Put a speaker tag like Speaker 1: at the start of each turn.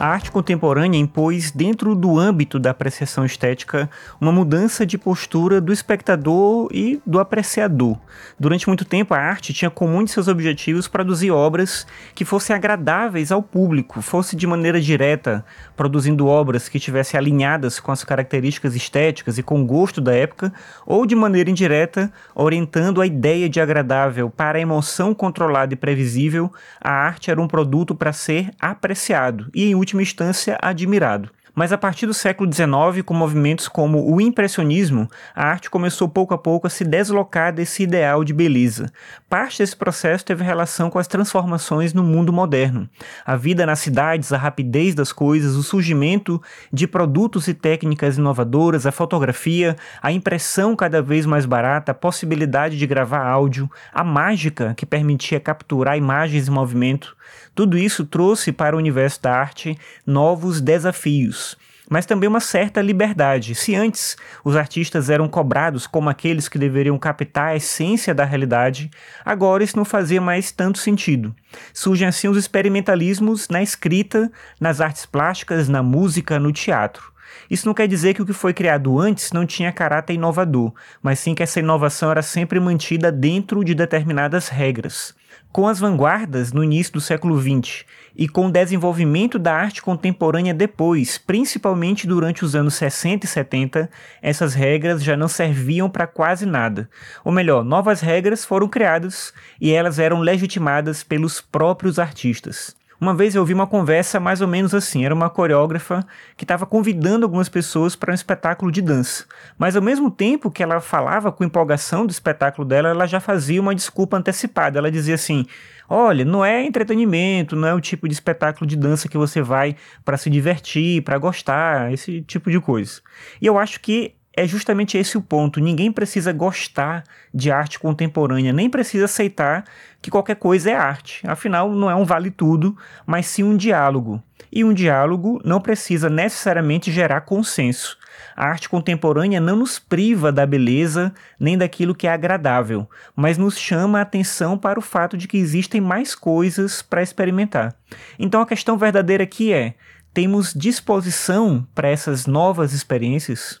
Speaker 1: A arte contemporânea impôs, dentro do âmbito da apreciação estética, uma mudança de postura do espectador e do apreciador. Durante muito tempo, a arte tinha como um de seus objetivos produzir obras que fossem agradáveis ao público, fosse de maneira direta, produzindo obras que estivessem alinhadas com as características estéticas e com o gosto da época, ou de maneira indireta, orientando a ideia de agradável para a emoção controlada e previsível, a arte era um produto para ser apreciado e, em última última instância, admirado. Mas a partir do século XIX, com movimentos como o impressionismo, a arte começou pouco a pouco a se deslocar desse ideal de beleza. Parte desse processo teve relação com as transformações no mundo moderno. A vida nas cidades, a rapidez das coisas, o surgimento de produtos e técnicas inovadoras, a fotografia, a impressão cada vez mais barata, a possibilidade de gravar áudio, a mágica que permitia capturar imagens em movimento, tudo isso trouxe para o universo da arte novos desafios, mas também uma certa liberdade. Se antes os artistas eram cobrados como aqueles que deveriam captar a essência da realidade, agora isso não fazia mais tanto sentido. Surgem assim os experimentalismos na escrita, nas artes plásticas, na música, no teatro. Isso não quer dizer que o que foi criado antes não tinha caráter inovador, mas sim que essa inovação era sempre mantida dentro de determinadas regras. Com as vanguardas no início do século XX e com o desenvolvimento da arte contemporânea depois, principalmente durante os anos 60 e 70, essas regras já não serviam para quase nada. Ou melhor, novas regras foram criadas e elas eram legitimadas pelos próprios artistas. Uma vez eu ouvi uma conversa mais ou menos assim: era uma coreógrafa que estava convidando algumas pessoas para um espetáculo de dança. Mas ao mesmo tempo que ela falava com empolgação do espetáculo dela, ela já fazia uma desculpa antecipada. Ela dizia assim: Olha, não é entretenimento, não é o tipo de espetáculo de dança que você vai para se divertir, para gostar, esse tipo de coisa. E eu acho que é justamente esse o ponto. Ninguém precisa gostar de arte contemporânea, nem precisa aceitar que qualquer coisa é arte. Afinal, não é um vale tudo, mas sim um diálogo. E um diálogo não precisa necessariamente gerar consenso. A arte contemporânea não nos priva da beleza nem daquilo que é agradável, mas nos chama a atenção para o fato de que existem mais coisas para experimentar. Então a questão verdadeira aqui é: temos disposição para essas novas experiências?